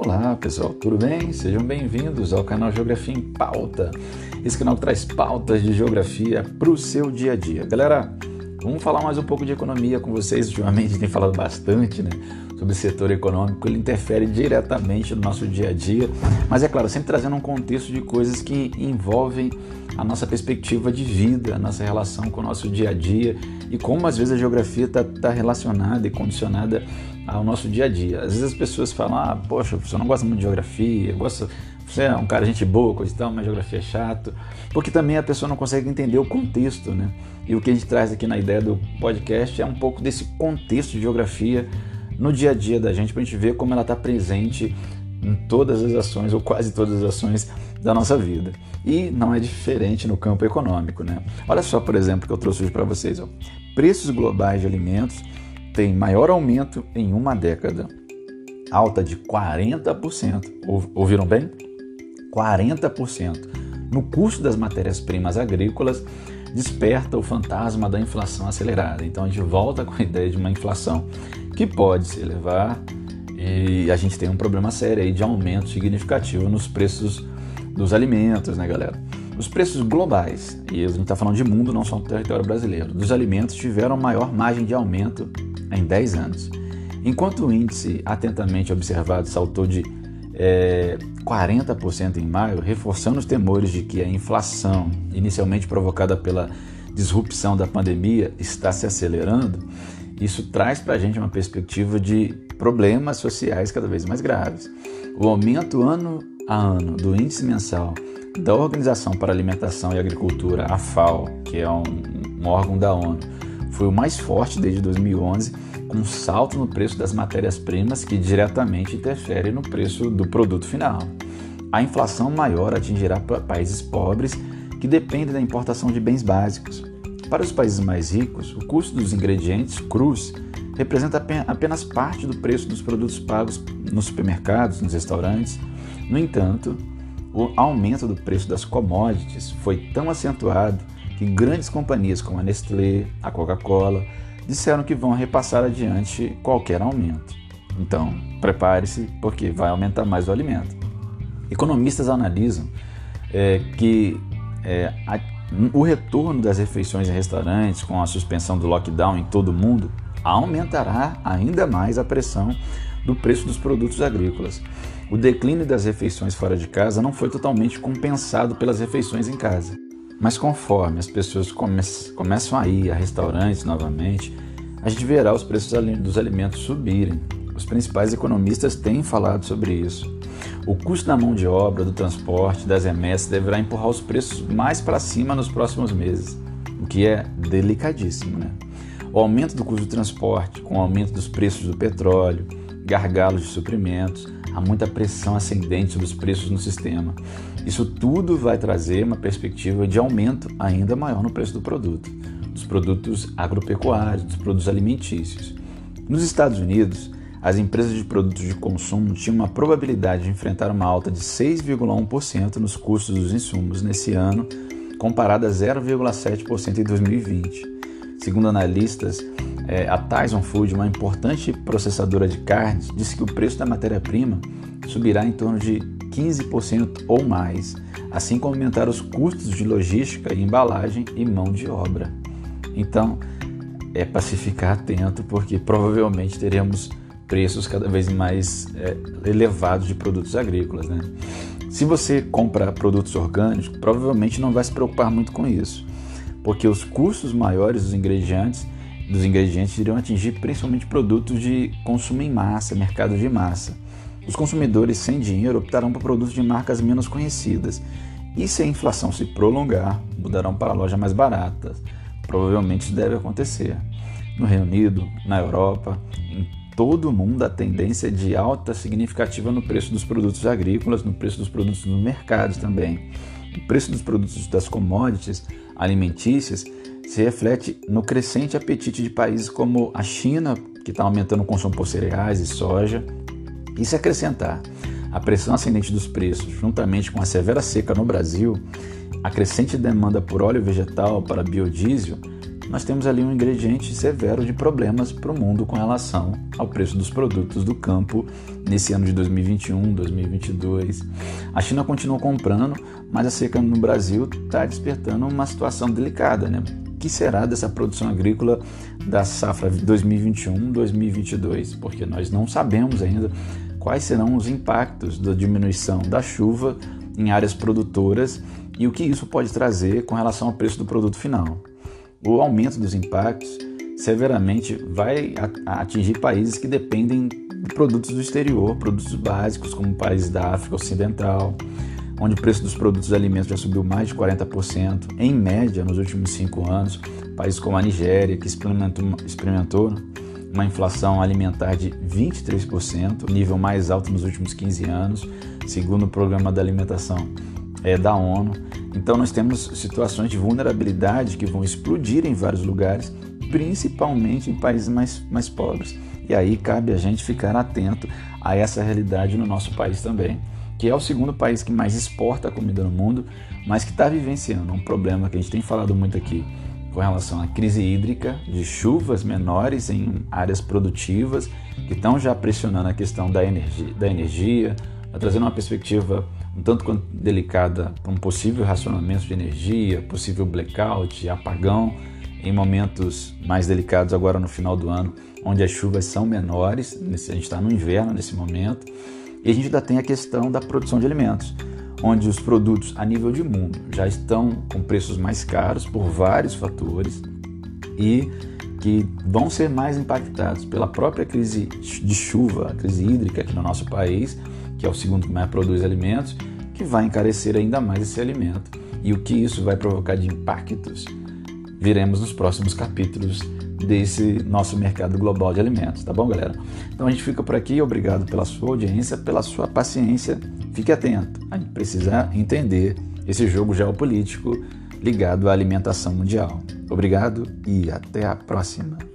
Olá pessoal, tudo bem? Sejam bem-vindos ao canal Geografia em Pauta. Esse canal traz pautas de geografia para o seu dia a dia. Galera, vamos falar mais um pouco de economia com vocês. Ultimamente tem falado bastante né, sobre o setor econômico, ele interfere diretamente no nosso dia a dia, mas é claro, sempre trazendo um contexto de coisas que envolvem a nossa perspectiva de vida, a nossa relação com o nosso dia a dia e como às vezes a geografia está tá relacionada e condicionada ao nosso dia a dia. Às vezes as pessoas falam, ah, poxa, você não gosta muito de geografia, gosta, você é um cara gente boa, coisa e tal, mas geografia é chato. Porque também a pessoa não consegue entender o contexto, né? E o que a gente traz aqui na ideia do podcast é um pouco desse contexto de geografia no dia a dia da gente, para a gente ver como ela está presente em todas as ações, ou quase todas as ações da nossa vida. E não é diferente no campo econômico, né? Olha só, por exemplo, que eu trouxe hoje para vocês. Ó. Preços globais de alimentos tem maior aumento em uma década, alta de 40%. Ouviram bem? 40%. No custo das matérias-primas agrícolas, desperta o fantasma da inflação acelerada. Então a gente volta com a ideia de uma inflação que pode se elevar e a gente tem um problema sério aí de aumento significativo nos preços dos alimentos, né, galera? Os preços globais, e a gente está falando de mundo, não só do território brasileiro, dos alimentos tiveram maior margem de aumento em 10 anos. Enquanto o índice atentamente observado saltou de é, 40% em maio, reforçando os temores de que a inflação, inicialmente provocada pela disrupção da pandemia, está se acelerando, isso traz para a gente uma perspectiva de problemas sociais cada vez mais graves. O aumento ano a ano do índice mensal da Organização para Alimentação e Agricultura, a FAO, que é um, um órgão da ONU, foi o mais forte desde 2011, com um salto no preço das matérias-primas que diretamente interfere no preço do produto final. A inflação maior atingirá países pobres que dependem da importação de bens básicos. Para os países mais ricos, o custo dos ingredientes crus representa apenas parte do preço dos produtos pagos nos supermercados, nos restaurantes. No entanto, o aumento do preço das commodities foi tão acentuado que grandes companhias como a Nestlé, a Coca-Cola, disseram que vão repassar adiante qualquer aumento. Então, prepare-se, porque vai aumentar mais o alimento. Economistas analisam é, que é, a, o retorno das refeições em restaurantes, com a suspensão do lockdown em todo o mundo, aumentará ainda mais a pressão do preço dos produtos agrícolas. O declínio das refeições fora de casa não foi totalmente compensado pelas refeições em casa. Mas conforme as pessoas come começam a ir a restaurantes novamente, a gente verá os preços dos alimentos subirem. Os principais economistas têm falado sobre isso. O custo da mão de obra, do transporte, das remessas deverá empurrar os preços mais para cima nos próximos meses, o que é delicadíssimo. Né? O aumento do custo do transporte, com o aumento dos preços do petróleo, gargalos de suprimentos, há muita pressão ascendente sobre os preços no sistema. Isso tudo vai trazer uma perspectiva de aumento ainda maior no preço do produto, dos produtos agropecuários, dos produtos alimentícios. Nos Estados Unidos, as empresas de produtos de consumo tinham uma probabilidade de enfrentar uma alta de 6,1% nos custos dos insumos nesse ano, comparada a 0,7% em 2020. Segundo analistas, é, a Tyson Food, uma importante processadora de carnes, disse que o preço da matéria-prima subirá em torno de 15% ou mais, assim como aumentar os custos de logística embalagem e mão de obra. Então, é para se ficar atento, porque provavelmente teremos preços cada vez mais é, elevados de produtos agrícolas. Né? Se você compra produtos orgânicos, provavelmente não vai se preocupar muito com isso, porque os custos maiores dos ingredientes dos ingredientes iriam atingir principalmente produtos de consumo em massa, mercado de massa. Os consumidores sem dinheiro optarão por produtos de marcas menos conhecidas e, se a inflação se prolongar, mudarão para lojas mais baratas. Provavelmente isso deve acontecer. No Reino Unido, na Europa, em todo o mundo, a tendência é de alta significativa no preço dos produtos agrícolas, no preço dos produtos no mercado também. O preço dos produtos das commodities alimentícias se reflete no crescente apetite de países como a China, que está aumentando o consumo por cereais e soja. E se acrescentar a pressão ascendente dos preços, juntamente com a severa seca no Brasil, a crescente demanda por óleo vegetal para biodiesel, nós temos ali um ingrediente severo de problemas para o mundo com relação ao preço dos produtos do campo nesse ano de 2021, 2022. A China continua comprando, mas a seca no Brasil está despertando uma situação delicada, né? Que será dessa produção agrícola da safra 2021-2022? Porque nós não sabemos ainda quais serão os impactos da diminuição da chuva em áreas produtoras e o que isso pode trazer com relação ao preço do produto final o aumento dos impactos severamente vai atingir países que dependem de produtos do exterior, produtos básicos, como países da África Ocidental, onde o preço dos produtos e alimentos já subiu mais de 40%, em média, nos últimos cinco anos. Países como a Nigéria, que experimentou, experimentou uma inflação alimentar de 23%, nível mais alto nos últimos 15 anos, segundo o Programa da Alimentação é, da ONU. Então nós temos situações de vulnerabilidade que vão explodir em vários lugares, principalmente em países mais, mais pobres. E aí cabe a gente ficar atento a essa realidade no nosso país também, que é o segundo país que mais exporta comida no mundo, mas que está vivenciando um problema que a gente tem falado muito aqui com relação à crise hídrica, de chuvas menores em áreas produtivas, que estão já pressionando a questão da energia, da energia trazendo uma perspectiva um tanto quanto delicada para um possível racionamento de energia, possível blackout, apagão em momentos mais delicados agora no final do ano, onde as chuvas são menores, a gente está no inverno nesse momento, e a gente ainda tem a questão da produção de alimentos, onde os produtos a nível de mundo já estão com preços mais caros por vários fatores e que vão ser mais impactados pela própria crise de chuva, a crise hídrica aqui no nosso país, que é o segundo que mais produz alimentos, que vai encarecer ainda mais esse alimento. E o que isso vai provocar de impactos, viremos nos próximos capítulos desse nosso mercado global de alimentos, tá bom, galera? Então a gente fica por aqui, obrigado pela sua audiência, pela sua paciência. Fique atento, a gente precisa entender esse jogo geopolítico ligado à alimentação mundial. Obrigado e até a próxima.